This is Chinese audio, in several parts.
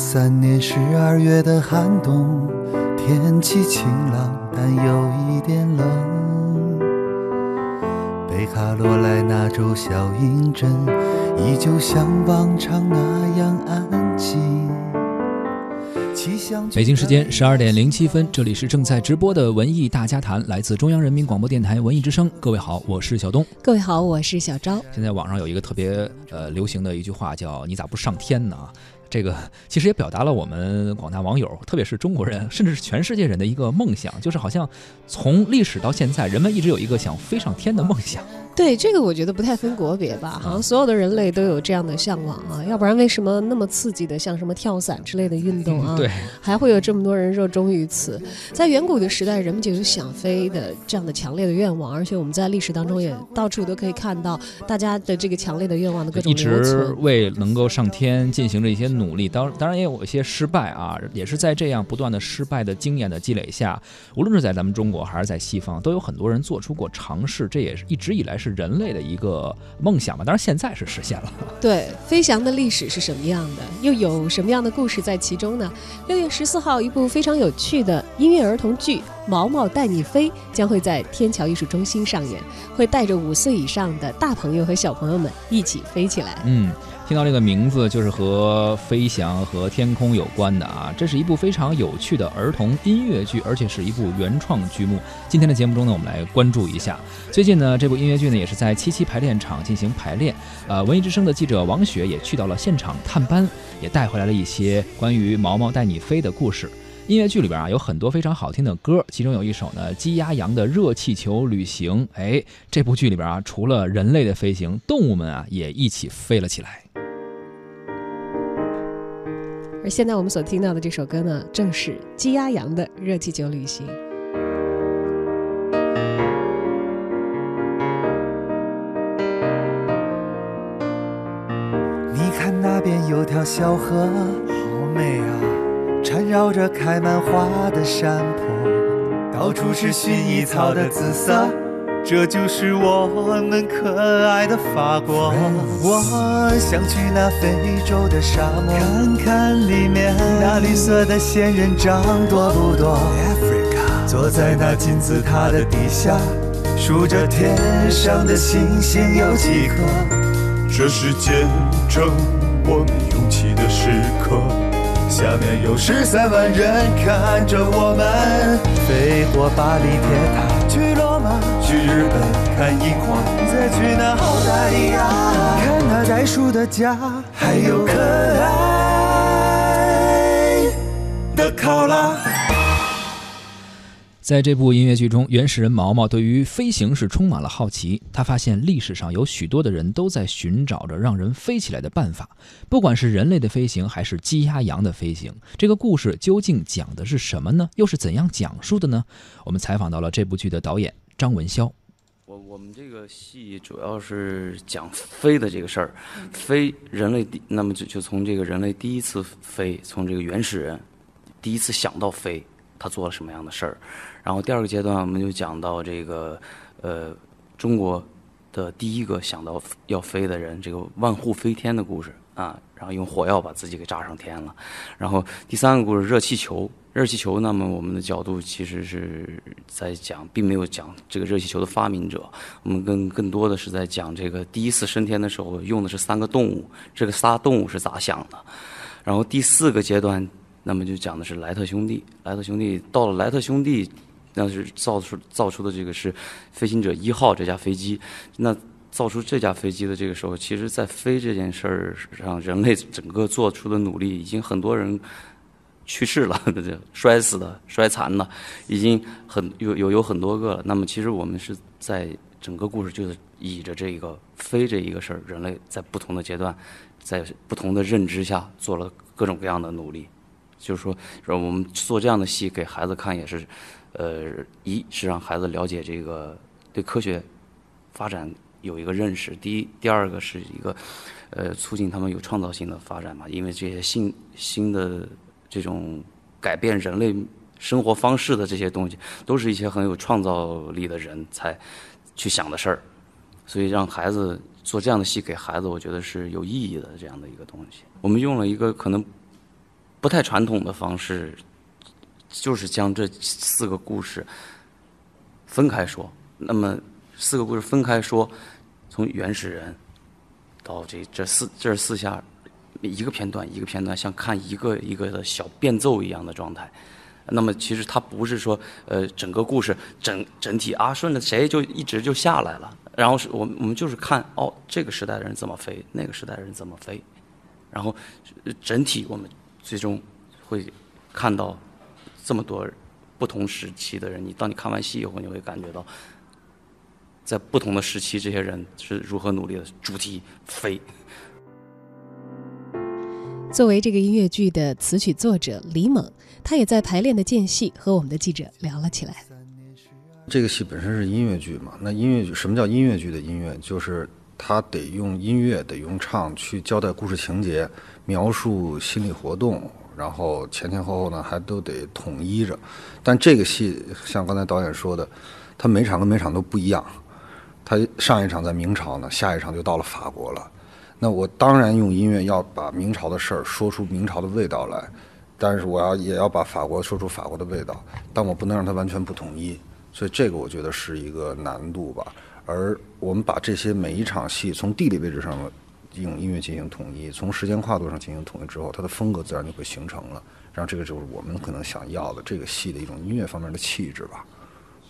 三年十二月的寒冬，天气晴朗，但有一点冷。北卡罗来纳州小阴镇依旧像往常那样安静。北京时间十二点零七分，这里是正在直播的文艺大家谈，来自中央人民广播电台文艺之声。各位好，我是小东。各位好，我是小昭。现在网上有一个特别呃流行的一句话，叫“你咋不上天呢？”这个其实也表达了我们广大网友，特别是中国人，甚至是全世界人的一个梦想，就是好像从历史到现在，人们一直有一个想飞上天的梦想。对这个，我觉得不太分国别吧，好像所有的人类都有这样的向往啊，要不然为什么那么刺激的，像什么跳伞之类的运动啊，对，还会有这么多人热衷于此？在远古的时代，人们就有想飞的这样的强烈的愿望，而且我们在历史当中也到处都可以看到大家的这个强烈的愿望的各种一直为能够上天进行着一些努力，当当然也有一些失败啊，也是在这样不断的失败的经验的积累下，无论是在咱们中国还是在西方，都有很多人做出过尝试，这也是一直以来是。人类的一个梦想吧，当然现在是实现了。对，飞翔的历史是什么样的？又有什么样的故事在其中呢？六月十四号，一部非常有趣的音乐儿童剧《毛毛带你飞》将会在天桥艺术中心上演，会带着五岁以上的大朋友和小朋友们一起飞起来。嗯。听到这个名字，就是和飞翔和天空有关的啊！这是一部非常有趣的儿童音乐剧，而且是一部原创剧目。今天的节目中呢，我们来关注一下。最近呢，这部音乐剧呢也是在七七排练场进行排练。呃，文艺之声的记者王雪也去到了现场探班，也带回来了一些关于毛毛带你飞的故事。音乐剧里边啊有很多非常好听的歌，其中有一首呢《鸡鸭羊的热气球旅行》。哎，这部剧里边啊，除了人类的飞行，动物们啊也一起飞了起来。而现在我们所听到的这首歌呢，正是《鸡鸭羊的热气球旅行》。你看那边有条小河，好美啊，缠绕着开满花的山坡，到处是薰衣草的紫色。这就是我们可爱的法国。我想去那非洲的沙漠，看看里面那绿色的仙人掌多不多。坐在那金字塔的底下，数着天上的星星有几颗。这是见证我们勇气的时刻。下面有十三万人看着我们飞过巴黎铁塔，去罗马，去日本看樱花，再去那澳大利亚看那袋鼠的家，还有可爱的考拉。在这部音乐剧中，原始人毛毛对于飞行是充满了好奇。他发现历史上有许多的人都在寻找着让人飞起来的办法，不管是人类的飞行还是鸡鸭羊的飞行。这个故事究竟讲的是什么呢？又是怎样讲述的呢？我们采访到了这部剧的导演张文潇。我我们这个戏主要是讲飞的这个事儿，飞人类第那么就就从这个人类第一次飞，从这个原始人第一次想到飞，他做了什么样的事儿。然后第二个阶段，我们就讲到这个，呃，中国的第一个想到要飞的人，这个万户飞天的故事啊。然后用火药把自己给炸上天了。然后第三个故事，热气球。热气球，那么我们的角度其实是在讲，并没有讲这个热气球的发明者。我们更更多的是在讲这个第一次升天的时候用的是三个动物，这个仨动物是咋想的。然后第四个阶段，那么就讲的是莱特兄弟。莱特兄弟到了莱特兄弟。那是造出造出的这个是飞行者一号这架飞机。那造出这架飞机的这个时候，其实在飞这件事儿上，人类整个做出的努力，已经很多人去世了，摔死的、摔残的，已经很有有有很多个了。那么，其实我们是在整个故事就是倚着这个飞这一个事儿，人类在不同的阶段，在不同的认知下做了各种各样的努力。就是说，让我们做这样的戏给孩子看，也是。呃，一是让孩子了解这个对科学发展有一个认识。第一，第二个是一个呃，促进他们有创造性的发展嘛。因为这些新新的这种改变人类生活方式的这些东西，都是一些很有创造力的人才去想的事儿。所以让孩子做这样的戏给孩子，我觉得是有意义的这样的一个东西。我们用了一个可能不太传统的方式，就是将这四个故事分开说。那么四个故事分开说，从原始人到这这四这四下一个片段一个片段，像看一个一个的小变奏一样的状态。那么其实它不是说呃整个故事整整体啊顺着谁就一直就下来了，然后是我们我们就是看哦这个时代的人怎么飞，那个时代的人怎么飞，然后整体我们最终会看到这么多不同时期的人。你当你看完戏以后，你会感觉到在不同的时期，这些人是如何努力的。主题飞。作为这个音乐剧的词曲作者李猛，他也在排练的间隙和我们的记者聊了起来。这个戏本身是音乐剧嘛？那音乐剧什么叫音乐剧的音乐？就是他得用音乐，得用唱去交代故事情节，描述心理活动，然后前前后后呢还都得统一着。但这个戏像刚才导演说的，它每场跟每场都不一样。它上一场在明朝呢，下一场就到了法国了。那我当然用音乐要把明朝的事儿说出明朝的味道来，但是我要也要把法国说出法国的味道，但我不能让它完全不统一，所以这个我觉得是一个难度吧。而我们把这些每一场戏从地理位置上用音乐进行统一，从时间跨度上进行统一之后，它的风格自然就会形成了。然后这个就是我们可能想要的这个戏的一种音乐方面的气质吧。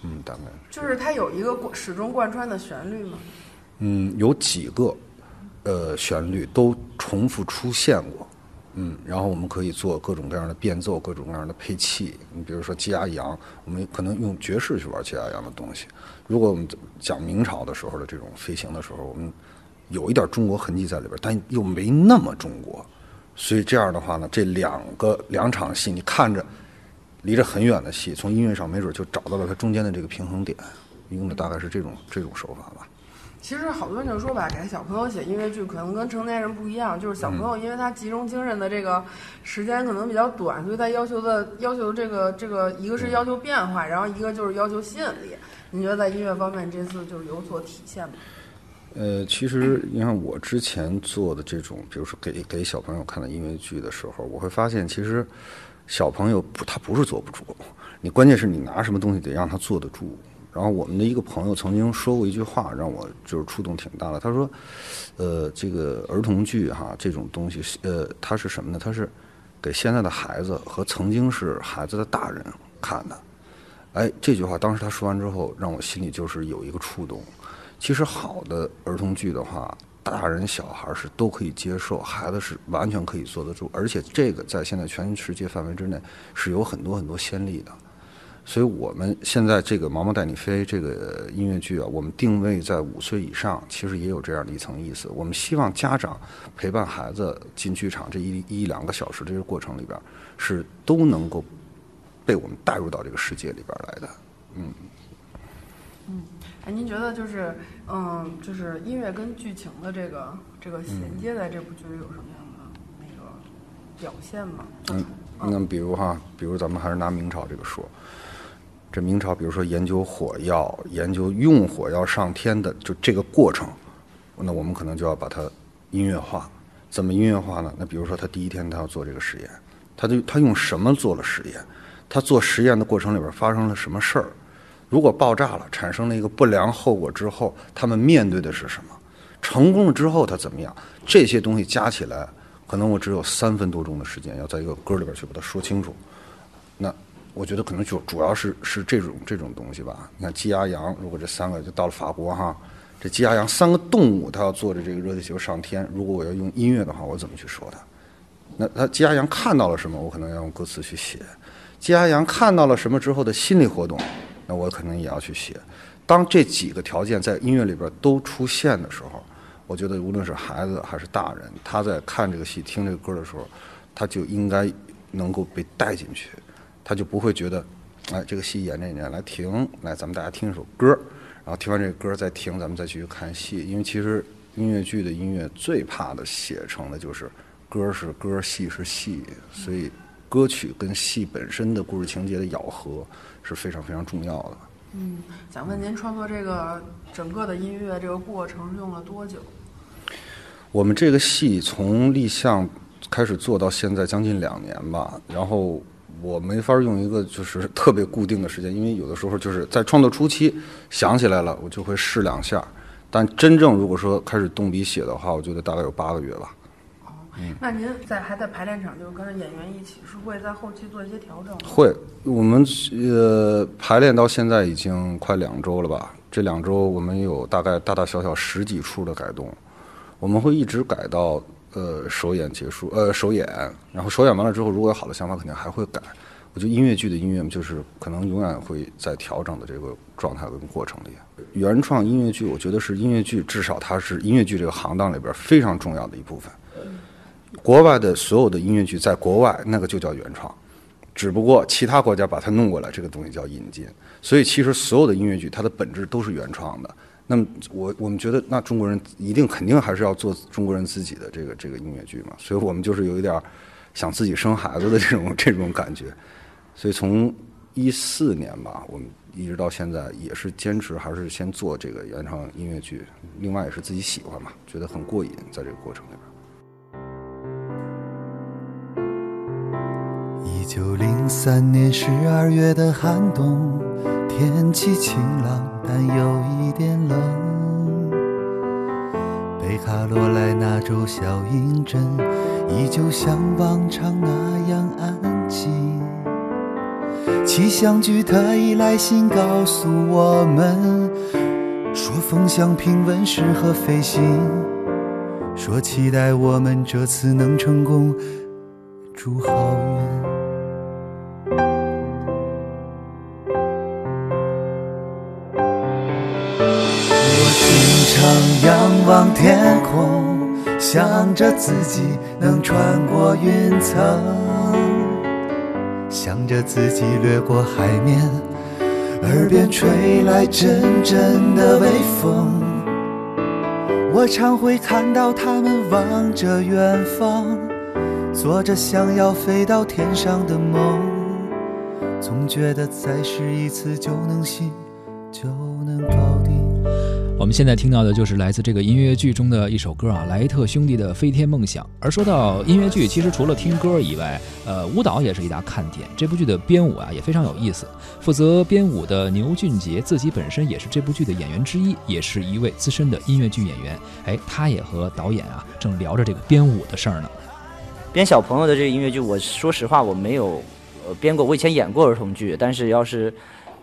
嗯，大概就是它有一个始终贯穿的旋律吗？嗯，有几个。呃，旋律都重复出现过，嗯，然后我们可以做各种各样的变奏，各种各样的配器。你比如说鸡鸭羊，我们可能用爵士去玩鸡鸭羊的东西。如果我们讲明朝的时候的这种飞行的时候，我们有一点中国痕迹在里边，但又没那么中国。所以这样的话呢，这两个两场戏，你看着离着很远的戏，从音乐上没准就找到了它中间的这个平衡点。用的大概是这种这种手法吧。其实好多人就说吧，给小朋友写音乐剧可能跟成年人不一样，就是小朋友因为他集中精神的这个时间可能比较短，所以他要求的要求这个这个一个是要求变化，然后一个就是要求吸引力。你觉得在音乐方面这次就是有所体现吗？呃，其实你看我之前做的这种，比如说给给小朋友看的音乐剧的时候，我会发现其实小朋友不他不是坐不住，你关键是你拿什么东西得让他坐得住。然后我们的一个朋友曾经说过一句话，让我就是触动挺大的。他说：“呃，这个儿童剧哈，这种东西，呃，它是什么呢？它是给现在的孩子和曾经是孩子的大人看的。”哎，这句话当时他说完之后，让我心里就是有一个触动。其实好的儿童剧的话，大人小孩是都可以接受，孩子是完全可以坐得住，而且这个在现在全世界范围之内是有很多很多先例的。所以我们现在这个《毛毛带你飞》这个音乐剧啊，我们定位在五岁以上，其实也有这样的一层意思。我们希望家长陪伴孩子进剧场这一一两个小时这个过程里边，是都能够被我们带入到这个世界里边来的。嗯。嗯，哎，您觉得就是，嗯，就是音乐跟剧情的这个这个衔接，在这部剧里有什么样的那个表现吗？嗯，那比如哈，比如咱们还是拿明朝这个说。这明朝，比如说研究火药，研究用火药上天的，就这个过程，那我们可能就要把它音乐化。怎么音乐化呢？那比如说他第一天他要做这个实验，他就他用什么做了实验？他做实验的过程里边发生了什么事儿？如果爆炸了，产生了一个不良后果之后，他们面对的是什么？成功了之后他怎么样？这些东西加起来，可能我只有三分多钟的时间，要在一个歌里边去把它说清楚。那。我觉得可能就主要是是这种这种东西吧。你看鸡鸭羊，如果这三个就到了法国哈，这鸡鸭羊三个动物，它要坐着这个热气球上天。如果我要用音乐的话，我怎么去说它？那它鸡鸭羊看到了什么？我可能要用歌词去写。鸡鸭羊看到了什么之后的心理活动，那我可能也要去写。当这几个条件在音乐里边都出现的时候，我觉得无论是孩子还是大人，他在看这个戏、听这个歌的时候，他就应该能够被带进去。他就不会觉得，哎，这个戏演着演着来停，来咱们大家听一首歌，然后听完这个歌再停，咱们再继续看戏。因为其实音乐剧的音乐最怕的写成的就是歌是歌，戏是戏，所以歌曲跟戏本身的故事情节的咬合是非常非常重要的。嗯，想问您创作这个整个的音乐这个过程用了多久？我们这个戏从立项。开始做到现在将近两年吧，然后我没法用一个就是特别固定的时间，因为有的时候就是在创作初期想起来了，我就会试两下，但真正如果说开始动笔写的话，我觉得大概有八个月吧。那您在还在排练场，就是跟着演员一起，是会在后期做一些调整吗？会，我们呃排练到现在已经快两周了吧？这两周我们有大概大大小小十几处的改动，我们会一直改到呃首演结束，呃首演，然后首演完了之后，如果有好的想法，肯定还会改。我觉得音乐剧的音乐就是可能永远会在调整的这个状态跟过程里。原创音乐剧，我觉得是音乐剧，至少它是音乐剧这个行当里边非常重要的一部分。国外的所有的音乐剧，在国外那个就叫原创，只不过其他国家把它弄过来，这个东西叫引进。所以其实所有的音乐剧，它的本质都是原创的。那么我我们觉得，那中国人一定肯定还是要做中国人自己的这个这个音乐剧嘛。所以我们就是有一点想自己生孩子的这种这种感觉。所以从一四年吧，我们一直到现在也是坚持还是先做这个原创音乐剧，另外也是自己喜欢嘛，觉得很过瘾，在这个过程里边。九零三年十二月的寒冬，天气晴朗，但有一点冷。北卡罗来纳州小阴镇依旧像往常那样安静。气象局特意来信告诉我们，说风向平稳，适合飞行。说期待我们这次能成功，祝好运。望天空，想着自己能穿过云层，想着自己掠过海面，耳边吹来阵阵的微风。我常会看到他们望着远方，做着想要飞到天上的梦，总觉得再试一次就能行，就。我们现在听到的就是来自这个音乐剧中的一首歌啊，莱特兄弟的《飞天梦想》。而说到音乐剧，其实除了听歌以外，呃，舞蹈也是一大看点。这部剧的编舞啊也非常有意思。负责编舞的牛俊杰自己本身也是这部剧的演员之一，也是一位资深的音乐剧演员。哎，他也和导演啊正聊着这个编舞的事儿呢。编小朋友的这个音乐剧，我说实话我没有呃编过，我以前演过儿童剧，但是要是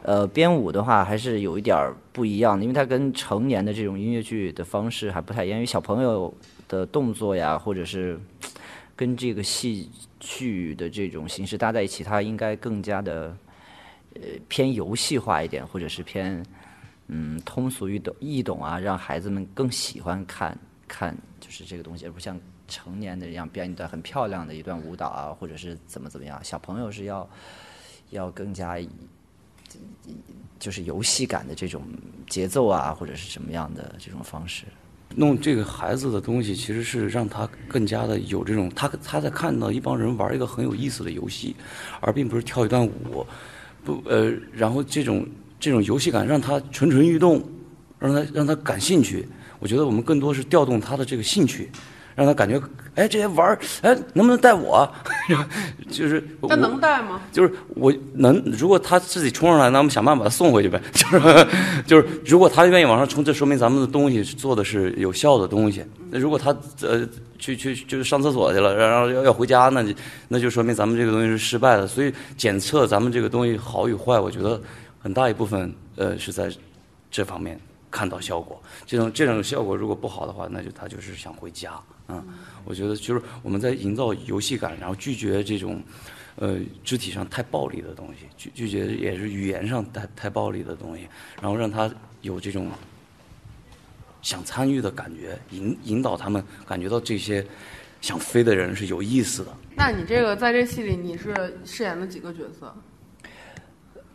呃编舞的话，还是有一点儿不一样的，因为它跟成年的这种音乐剧的方式还不太一样，因为小朋友的动作呀，或者是跟这个戏剧的这种形式搭在一起，它应该更加的呃偏游戏化一点，或者是偏嗯通俗易懂易懂啊，让孩子们更喜欢看看就是这个东西，而不像成年的一样编一段很漂亮的一段舞蹈啊，或者是怎么怎么样。小朋友是要要更加就是游戏感的这种节奏啊，或者是什么样的这种方式。弄这个孩子的东西，其实是让他更加的有这种，他他在看到一帮人玩一个很有意思的游戏，而并不是跳一段舞，不呃，然后这种这种游戏感让他蠢蠢欲动，让他让他感兴趣。我觉得我们更多是调动他的这个兴趣，让他感觉，哎，这些玩儿，哎，能不能带我？就是那能带吗？就是我能，如果他自己冲上来，那我们想办法把他送回去呗。就 是就是，如果他愿意往上冲，这说明咱们的东西做的是有效的东西。那如果他呃去去就是上厕所去了，然后要要回家，那就那就说明咱们这个东西是失败的。所以检测咱们这个东西好与坏，我觉得很大一部分呃是在这方面看到效果。这种这种效果如果不好的话，那就他就是想回家。嗯，我觉得就是我们在营造游戏感，然后拒绝这种，呃，肢体上太暴力的东西，拒拒绝也是语言上太太暴力的东西，然后让他有这种想参与的感觉，引引导他们感觉到这些想飞的人是有意思的。那你这个在这戏里你是饰演了几个角色？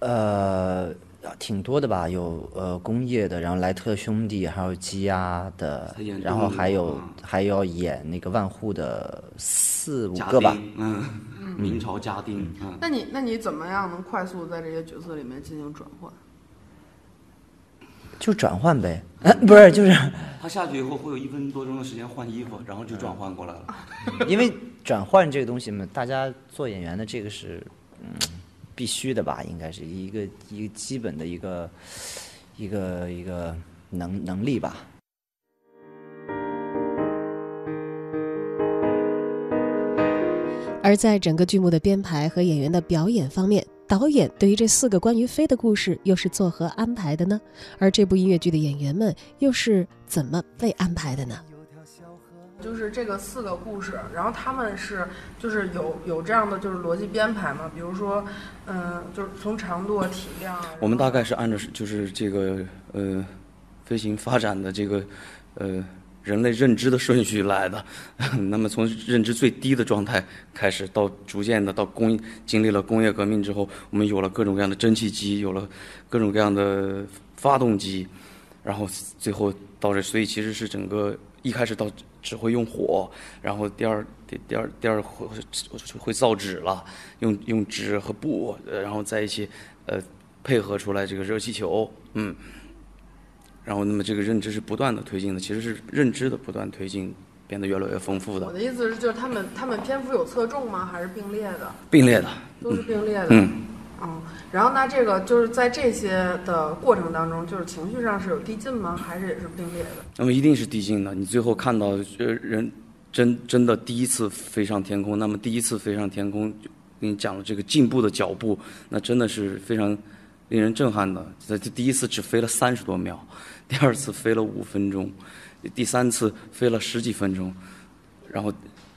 呃，挺多的吧，有呃工业的，然后莱特兄弟，还有积压的，然后还有还要演那个万户的四五个吧。嗯，明朝家丁，嗯，那你那你怎么样能快速在这些角色里面进行转换？就转换呗，不是，就是他下去以后会有一分多钟的时间换衣服，然后就转换过来了。因为转换这个东西嘛，大家做演员的这个是嗯必须的吧，应该是一个一个基本的一个一个一个能能力吧。而在整个剧目的编排和演员的表演方面，导演对于这四个关于飞的故事又是作何安排的呢？而这部音乐剧的演员们又是怎么被安排的呢？就是这个四个故事，然后他们是就是有有这样的就是逻辑编排嘛？比如说，嗯、就是从长度、啊、体量啊，我们大概是按照就是这个呃飞行发展的这个呃人类认知的顺序来的。那么从认知最低的状态开始，到逐渐的到工经历了工业革命之后，我们有了各种各样的蒸汽机，有了各种各样的发动机，然后最后到这，所以其实是整个一开始到只会用火，然后第二第第二第二会会造纸了，用用纸和布，呃然后在一起呃配合出来这个热气球，嗯，然后那么这个认知是不断的推进的，其实是认知的不断推进，变得越来越丰富的我的，的意思是，就是他们他们篇幅有侧重吗？还是并列的？并列的，都是并列的。嗯。嗯，嗯然后那这个就是在这些的过程当中，就是情绪上是有递进吗？还是也是并列的？那么一定是递进的。你最后看到呃人真真的第一次飞上天空，那么第一次飞上天空，就跟你讲了这个进步的脚步，那真的是非常令人震撼的。这第一次只飞了三十多秒，第二次飞了五分钟，第三次飞了十几分钟，然后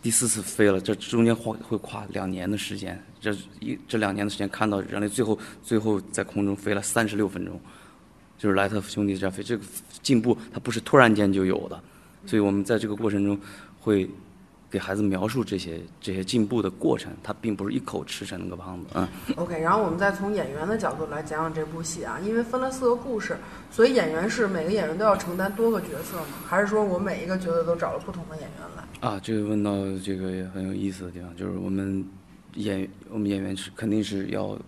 第四次飞了，这中间会会跨两年的时间。这一这两年的时间，看到人类最后最后在空中飞了三十六分钟。就是莱特兄弟这飞，这个进步它不是突然间就有的，所以我们在这个过程中会给孩子描述这些这些进步的过程，他并不是一口吃成那个胖子啊。OK，然后我们再从演员的角度来讲讲这部戏啊，因为分了四个故事，所以演员是每个演员都要承担多个角色吗？还是说我每一个角色都找了不同的演员来？啊，这个问到这个也很有意思的地方，就是我们演我们演员是肯定是要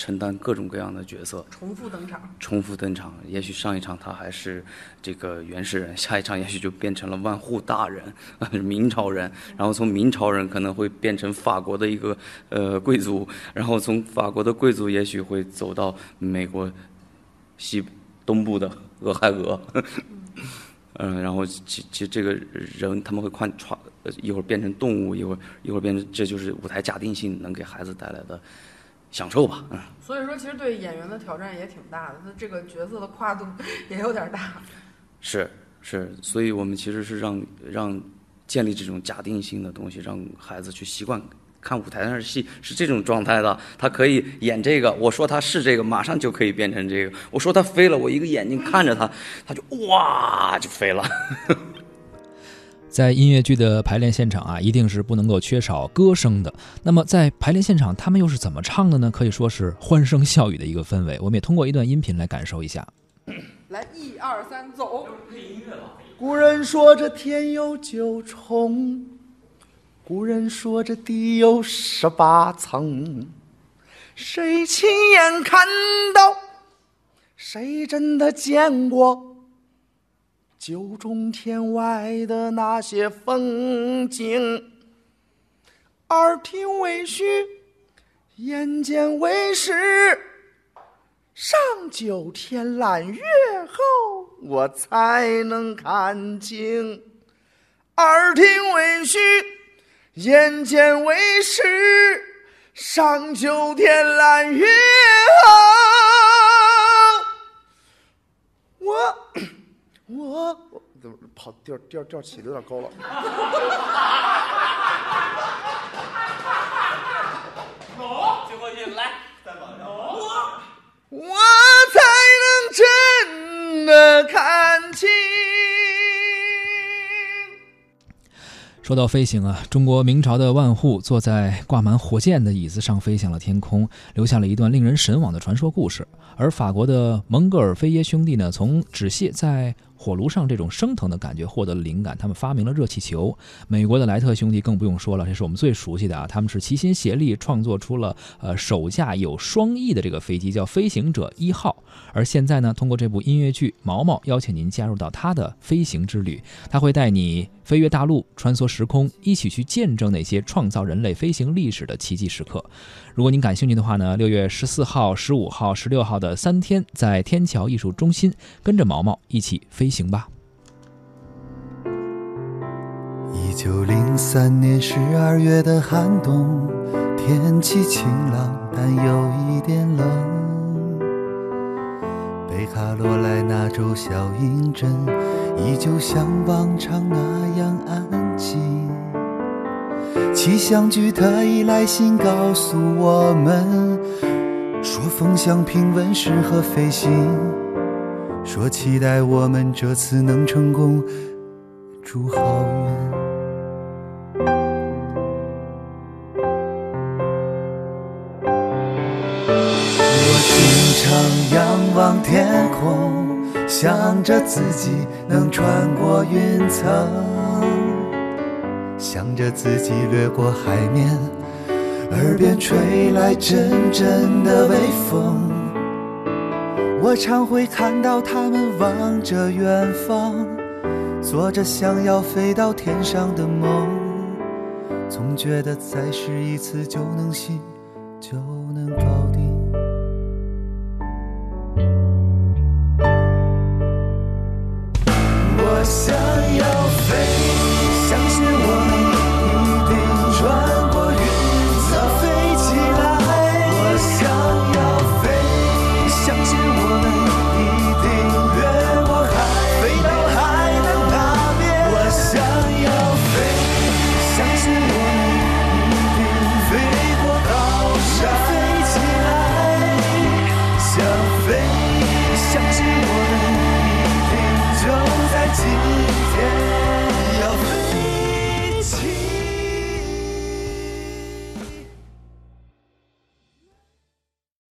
承担各种各样的角色，重复登场？重复登场。也许上一场他还是这个原始人，下一场也许就变成了万户大人，明朝人，然后从明朝人可能会变成法国的一个呃贵族，然后从法国的贵族也许会走到美国西东部的俄亥俄。嗯，然后其其实这个人他们会换穿，呃一会儿变成动物，一会儿一会儿变成，这就是舞台假定性能给孩子带来的享受吧，嗯。所以说，其实对演员的挑战也挺大的，他这个角色的跨度也有点大。是是，所以我们其实是让让建立这种假定性的东西，让孩子去习惯看舞台上的戏是这种状态的。他可以演这个，我说他是这个，马上就可以变成这个。我说他飞了，我一个眼睛看着他，他就哇就飞了。在音乐剧的排练现场啊，一定是不能够缺少歌声的。那么在排练现场，他们又是怎么唱的呢？可以说是欢声笑语的一个氛围。我们也通过一段音频来感受一下。来，一二三，走！古人说这天有九重，古人说这地有十八层，谁亲眼看到？谁真的见过？九重天外的那些风景，耳听为虚，眼见为实。上九天揽月后，我才能看清。耳听为虚，眼见为实。上九天揽月我怎么跑调调调起的有点高了。走，最后一来我才能真的看清。说到飞行啊，中国明朝的万户坐在挂满火箭的椅子上飞向了天空，留下了一段令人神往的传说故事。而法国的蒙格尔菲耶兄弟呢，从纸屑在火炉上这种升腾的感觉获得了灵感，他们发明了热气球。美国的莱特兄弟更不用说了，这是我们最熟悉的啊，他们是齐心协力创作出了呃首架有双翼的这个飞机，叫飞行者一号。而现在呢，通过这部音乐剧，毛毛邀请您加入到他的飞行之旅，他会带你飞越大陆，穿梭时空，一起去见证那些创造人类飞行历史的奇迹时刻。如果您感兴趣的话呢，六月十四号、十五号、十六号的三天，在天桥艺术中心，跟着毛毛一起飞行吧。一九零三年十二月的寒冬，天气晴朗，但有一点冷。北卡罗来纳州小阴镇，依旧像往常那样安静。气象局特意来信告诉我们，说风向平稳适合飞行，说期待我们这次能成功，祝好运。我经常仰望天空，想着自己能穿过云层，想着自己掠过海面，耳边吹来阵阵的微风。我常会看到他们望着远方，做着想要飞到天上的梦，总觉得再试一次就能行。